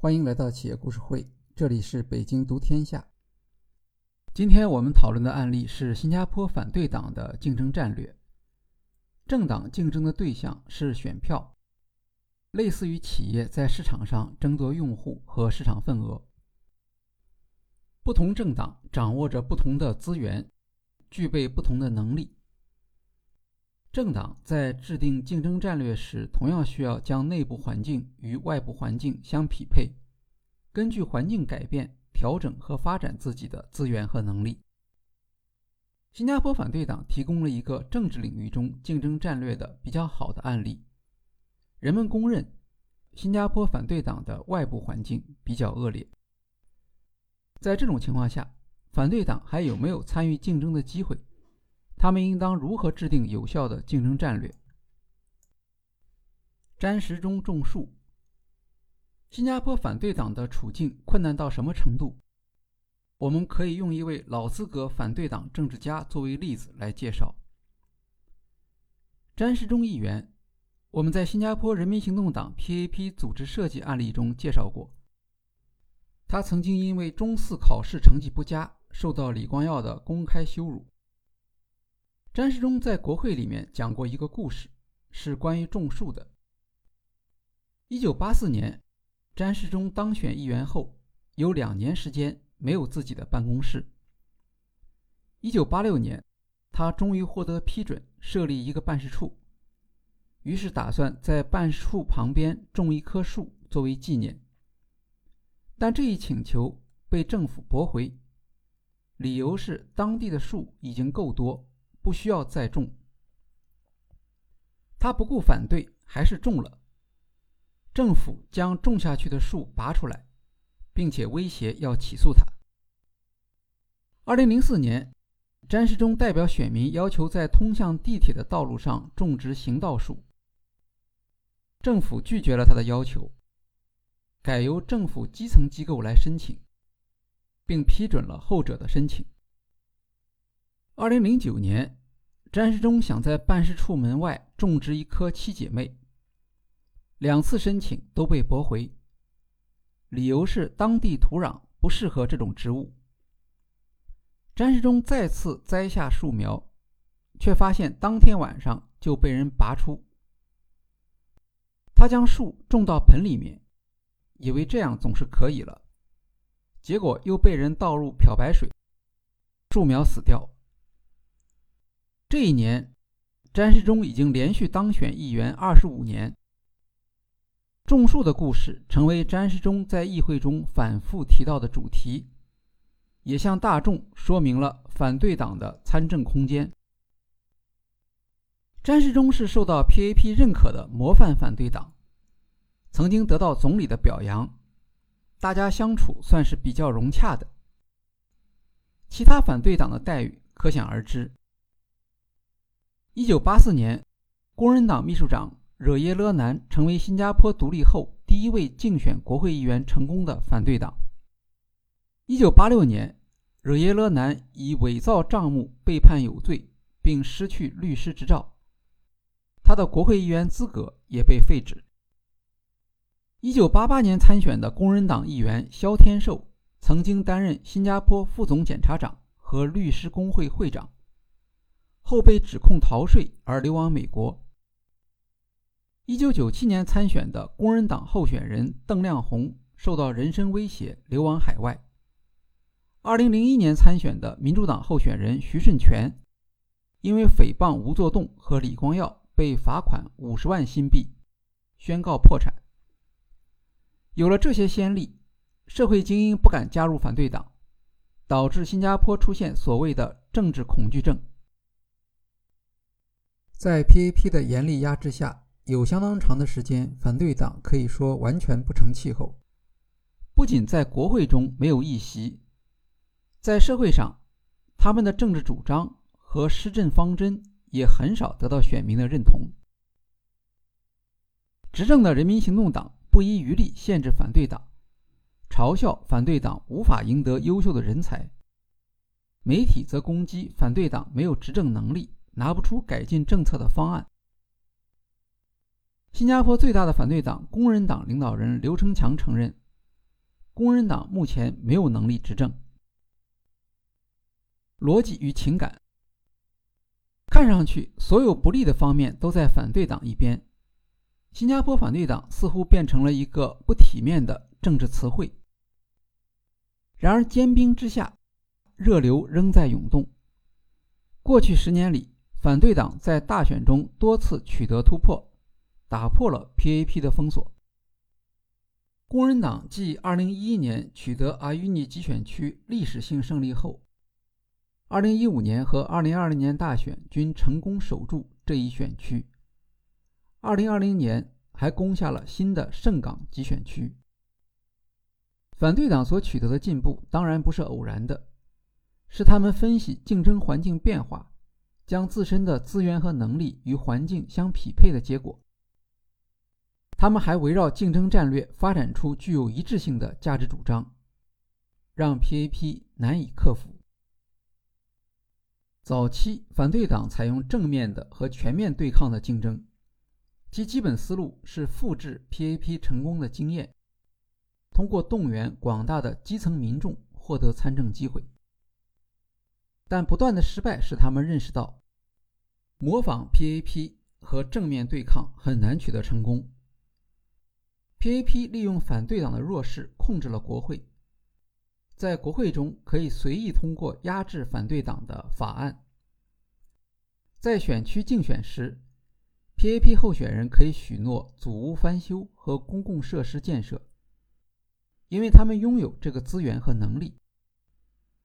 欢迎来到企业故事会，这里是北京读天下。今天我们讨论的案例是新加坡反对党的竞争战略。政党竞争的对象是选票，类似于企业在市场上争夺用户和市场份额。不同政党掌握着不同的资源，具备不同的能力。政党在制定竞争战略时，同样需要将内部环境与外部环境相匹配，根据环境改变调整和发展自己的资源和能力。新加坡反对党提供了一个政治领域中竞争战略的比较好的案例。人们公认，新加坡反对党的外部环境比较恶劣。在这种情况下，反对党还有没有参与竞争的机会？他们应当如何制定有效的竞争战略？詹时中种树。新加坡反对党的处境困难到什么程度？我们可以用一位老资格反对党政治家作为例子来介绍。詹时中议员，我们在新加坡人民行动党 （PAP） 组织设计案例中介绍过。他曾经因为中四考试成绩不佳，受到李光耀的公开羞辱。詹时中在国会里面讲过一个故事，是关于种树的。一九八四年，詹时中当选议员后，有两年时间没有自己的办公室。一九八六年，他终于获得批准设立一个办事处，于是打算在办事处旁边种一棵树作为纪念。但这一请求被政府驳回，理由是当地的树已经够多。不需要再种，他不顾反对，还是种了。政府将种下去的树拔出来，并且威胁要起诉他。二零零四年，詹时中代表选民要求在通向地铁的道路上种植行道树，政府拒绝了他的要求，改由政府基层机构来申请，并批准了后者的申请。二零零九年。詹时忠想在办事处门外种植一棵七姐妹，两次申请都被驳回，理由是当地土壤不适合这种植物。詹时忠再次栽下树苗，却发现当天晚上就被人拔出。他将树种到盆里面，以为这样总是可以了，结果又被人倒入漂白水，树苗死掉。这一年，詹时中已经连续当选议员二十五年。种树的故事成为詹时中在议会中反复提到的主题，也向大众说明了反对党的参政空间。詹时中是受到 PAP 认可的模范反对党，曾经得到总理的表扬，大家相处算是比较融洽的。其他反对党的待遇可想而知。一九八四年，工人党秘书长惹耶勒南成为新加坡独立后第一位竞选国会议员成功的反对党。一九八六年，惹耶勒南以伪造账目被判有罪，并失去律师执照，他的国会议员资格也被废止。一九八八年参选的工人党议员萧天寿曾经担任新加坡副总检察长和律师工会会长。后被指控逃税而流亡美国。一九九七年参选的工人党候选人邓亮红受到人身威胁，流亡海外。二零零一年参选的民主党候选人徐顺全，因为诽谤吴作栋和李光耀，被罚款五十万新币，宣告破产。有了这些先例，社会精英不敢加入反对党，导致新加坡出现所谓的政治恐惧症。在 PAP 的严厉压制下，有相当长的时间，反对党可以说完全不成气候。不仅在国会中没有议席，在社会上，他们的政治主张和施政方针也很少得到选民的认同。执政的人民行动党不遗余力限制反对党，嘲笑反对党无法赢得优秀的人才。媒体则攻击反对党没有执政能力。拿不出改进政策的方案。新加坡最大的反对党工人党领导人刘成强承认，工人党目前没有能力执政。逻辑与情感，看上去所有不利的方面都在反对党一边。新加坡反对党似乎变成了一个不体面的政治词汇。然而，坚冰之下，热流仍在涌动。过去十年里，反对党在大选中多次取得突破，打破了 PAP 的封锁。工人党继2011年取得阿育尼集选区历史性胜利后，2015年和2020年大选均成功守住这一选区。2020年还攻下了新的圣港集选区。反对党所取得的进步当然不是偶然的，是他们分析竞争环境变化，将自身的资源和能力与环境相匹配的结果。他们还围绕竞争战略发展出具有一致性的价值主张，让 PAP 难以克服。早期反对党采用正面的和全面对抗的竞争，其基本思路是复制 PAP 成功的经验，通过动员广大的基层民众获得参政机会。但不断的失败使他们认识到，模仿 PAP 和正面对抗很难取得成功。PAP 利用反对党的弱势控制了国会，在国会中可以随意通过压制反对党的法案。在选区竞选时，PAP 候选人可以许诺祖屋翻修和公共设施建设，因为他们拥有这个资源和能力，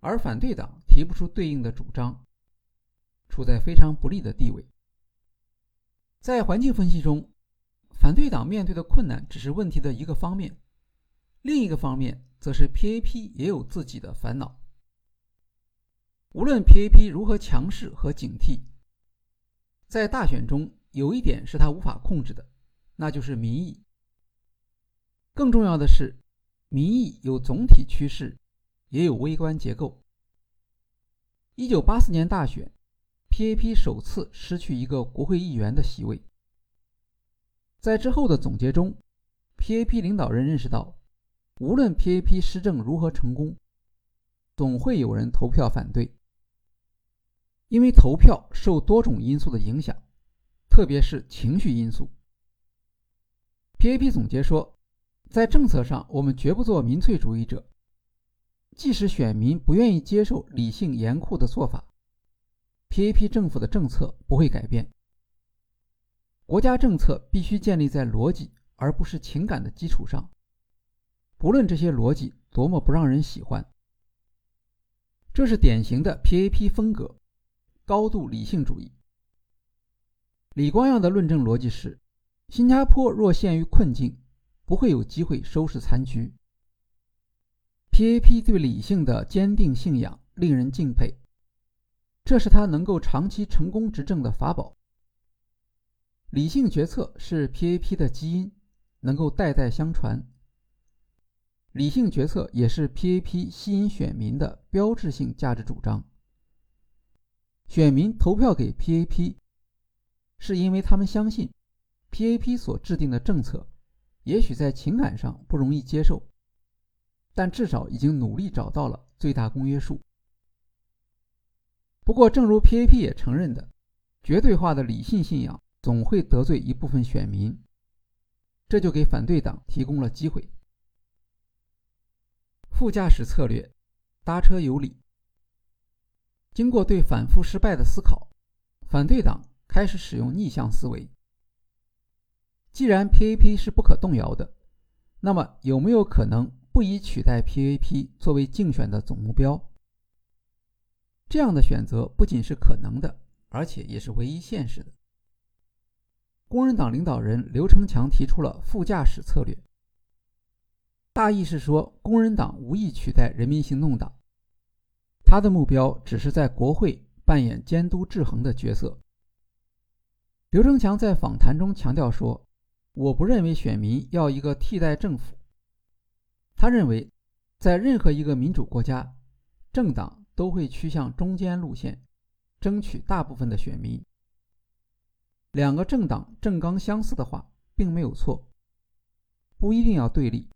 而反对党提不出对应的主张，处在非常不利的地位。在环境分析中。反对党面对的困难只是问题的一个方面，另一个方面则是 PAP 也有自己的烦恼。无论 PAP 如何强势和警惕，在大选中有一点是他无法控制的，那就是民意。更重要的是，民意有总体趋势，也有微观结构。一九八四年大选，PAP 首次失去一个国会议员的席位。在之后的总结中，PAP 领导人认识到，无论 PAP 施政如何成功，总会有人投票反对，因为投票受多种因素的影响，特别是情绪因素。PAP 总结说，在政策上，我们绝不做民粹主义者，即使选民不愿意接受理性严酷的做法，PAP 政府的政策不会改变。国家政策必须建立在逻辑而不是情感的基础上，不论这些逻辑多么不让人喜欢。这是典型的 PAP 风格，高度理性主义。李光耀的论证逻辑是：新加坡若陷于困境，不会有机会收拾残局。PAP 对理性的坚定信仰令人敬佩，这是他能够长期成功执政的法宝。理性决策是 PAP 的基因，能够代代相传。理性决策也是 PAP 吸引选民的标志性价值主张。选民投票给 PAP，是因为他们相信 PAP 所制定的政策，也许在情感上不容易接受，但至少已经努力找到了最大公约数。不过，正如 PAP 也承认的，绝对化的理性信仰。总会得罪一部分选民，这就给反对党提供了机会。副驾驶策略，搭车有理。经过对反复失败的思考，反对党开始使用逆向思维。既然 PAP 是不可动摇的，那么有没有可能不以取代 PAP 作为竞选的总目标？这样的选择不仅是可能的，而且也是唯一现实的。工人党领导人刘成强提出了副驾驶策略，大意是说，工人党无意取代人民行动党，他的目标只是在国会扮演监督制衡的角色。刘成强在访谈中强调说：“我不认为选民要一个替代政府，他认为，在任何一个民主国家，政党都会趋向中间路线，争取大部分的选民。”两个政党政纲相似的话，并没有错，不一定要对立。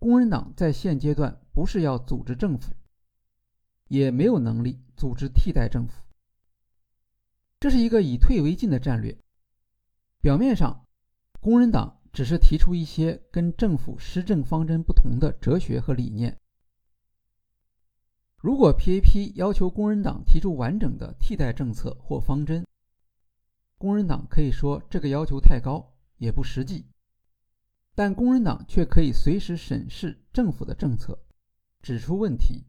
工人党在现阶段不是要组织政府，也没有能力组织替代政府。这是一个以退为进的战略。表面上，工人党只是提出一些跟政府施政方针不同的哲学和理念。如果 PAP 要求工人党提出完整的替代政策或方针，工人党可以说这个要求太高，也不实际。但工人党却可以随时审视政府的政策，指出问题，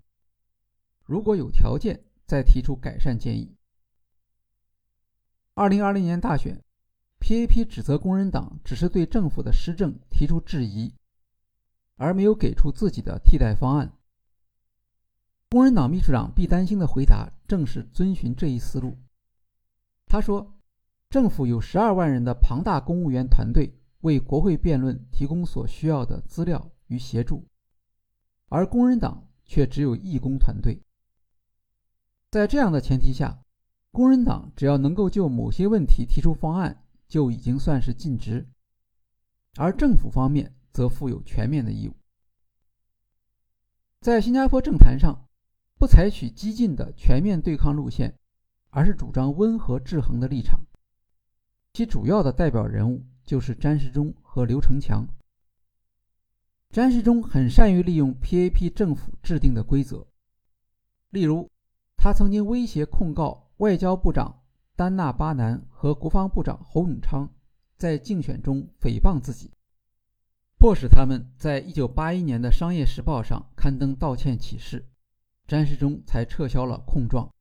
如果有条件再提出改善建议。二零二零年大选，PAP 指责工人党只是对政府的施政提出质疑，而没有给出自己的替代方案。工人党秘书长毕丹星的回答正是遵循这一思路。他说：“政府有十二万人的庞大公务员团队。”为国会辩论提供所需要的资料与协助，而工人党却只有义工团队。在这样的前提下，工人党只要能够就某些问题提出方案，就已经算是尽职，而政府方面则负有全面的义务。在新加坡政坛上，不采取激进的全面对抗路线，而是主张温和制衡的立场，其主要的代表人物。就是詹世忠和刘成强。詹世忠很善于利用 PAP 政府制定的规则，例如，他曾经威胁控告外交部长丹纳巴南和国防部长侯永昌在竞选中诽谤自己，迫使他们在一九八一年的《商业时报》上刊登道歉启事，詹世忠才撤销了控状。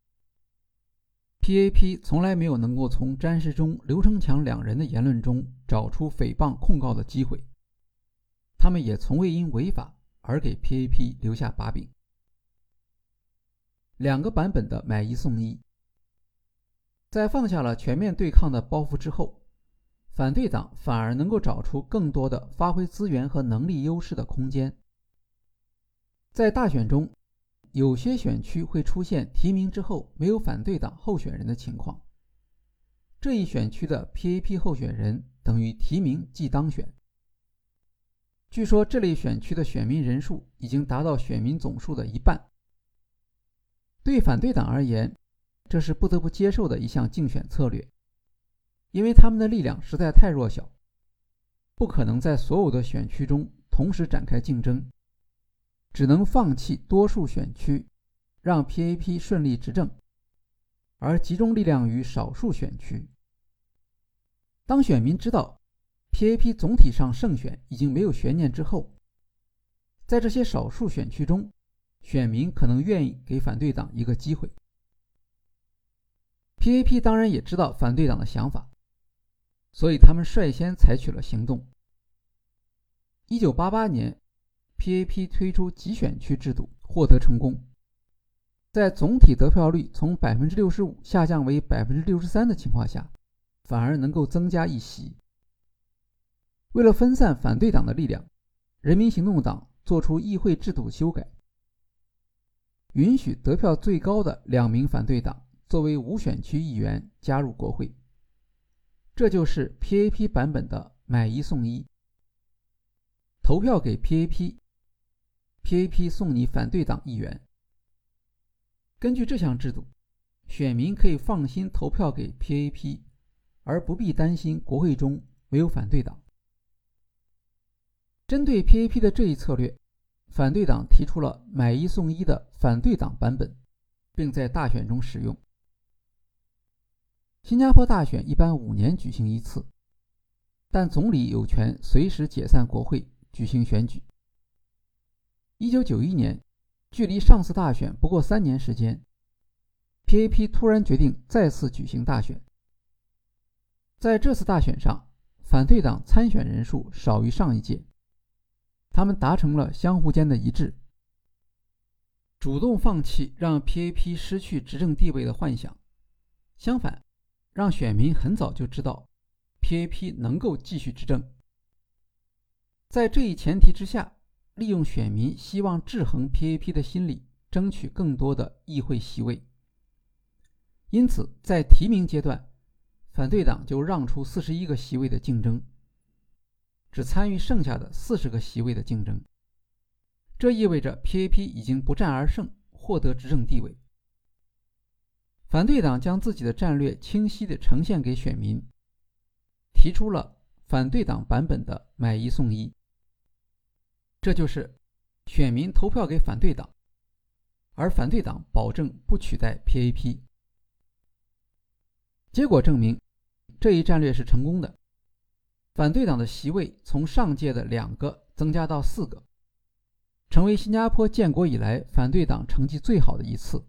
PAP 从来没有能够从詹世忠、刘成强两人的言论中找出诽谤控告的机会，他们也从未因违法而给 PAP 留下把柄。两个版本的买一送一，在放下了全面对抗的包袱之后，反对党反而能够找出更多的发挥资源和能力优势的空间，在大选中。有些选区会出现提名之后没有反对党候选人的情况，这一选区的 PAP 候选人等于提名即当选。据说这类选区的选民人数已经达到选民总数的一半。对反对党而言，这是不得不接受的一项竞选策略，因为他们的力量实在太弱小，不可能在所有的选区中同时展开竞争。只能放弃多数选区，让 PAP 顺利执政，而集中力量于少数选区。当选民知道 PAP 总体上胜选已经没有悬念之后，在这些少数选区中，选民可能愿意给反对党一个机会。PAP 当然也知道反对党的想法，所以他们率先采取了行动。一九八八年。PAP 推出集选区制度获得成功，在总体得票率从百分之六十五下降为百分之六十三的情况下，反而能够增加一席。为了分散反对党的力量，人民行动党做出议会制度修改，允许得票最高的两名反对党作为无选区议员加入国会。这就是 PAP 版本的买一送一，投票给 PAP。PAP 送你反对党议员。根据这项制度，选民可以放心投票给 PAP，而不必担心国会中没有反对党。针对 PAP 的这一策略，反对党提出了买一送一的反对党版本，并在大选中使用。新加坡大选一般五年举行一次，但总理有权随时解散国会，举行选举。一九九一年，距离上次大选不过三年时间，PAP 突然决定再次举行大选。在这次大选上，反对党参选人数少于上一届，他们达成了相互间的一致，主动放弃让 PAP 失去执政地位的幻想，相反，让选民很早就知道 PAP 能够继续执政。在这一前提之下。利用选民希望制衡 PAP 的心理，争取更多的议会席位。因此，在提名阶段，反对党就让出四十一个席位的竞争，只参与剩下的四十个席位的竞争。这意味着 PAP 已经不战而胜，获得执政地位。反对党将自己的战略清晰地呈现给选民，提出了反对党版本的买一送一，这就是选民投票给反对党，而反对党保证不取代 PAP。结果证明，这一战略是成功的，反对党的席位从上届的两个增加到四个，成为新加坡建国以来反对党成绩最好的一次。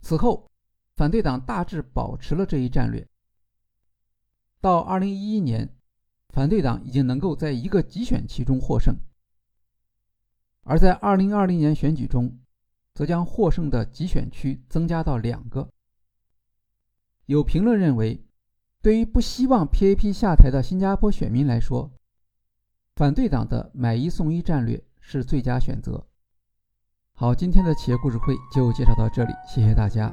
此后，反对党大致保持了这一战略。到二零一一年，反对党已经能够在一个集选区中获胜，而在二零二零年选举中，则将获胜的集选区增加到两个。有评论认为，对于不希望 PAP 下台的新加坡选民来说，反对党的买一送一战略是最佳选择。好，今天的企业故事会就介绍到这里，谢谢大家。